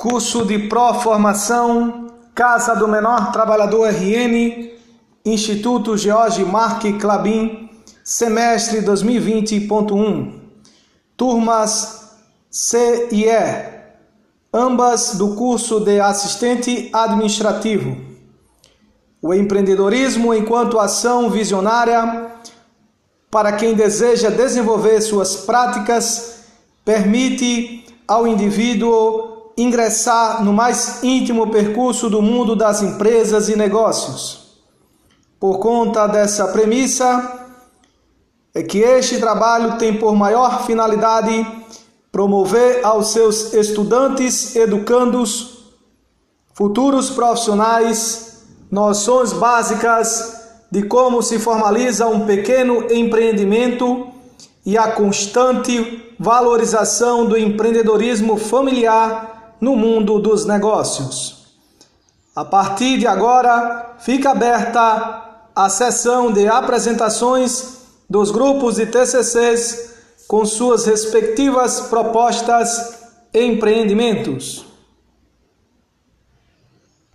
Curso de Pró-Formação, Casa do Menor Trabalhador RN, Instituto George Mark Clabin, semestre 2020.1. Turmas C e E, ambas do curso de Assistente Administrativo. O empreendedorismo enquanto ação visionária para quem deseja desenvolver suas práticas permite ao indivíduo ingressar no mais íntimo percurso do mundo das empresas e negócios. Por conta dessa premissa, é que este trabalho tem por maior finalidade promover aos seus estudantes, educandos, futuros profissionais, noções básicas de como se formaliza um pequeno empreendimento e a constante valorização do empreendedorismo familiar no mundo dos negócios. A partir de agora, fica aberta a sessão de apresentações dos grupos de TCCs com suas respectivas propostas e empreendimentos.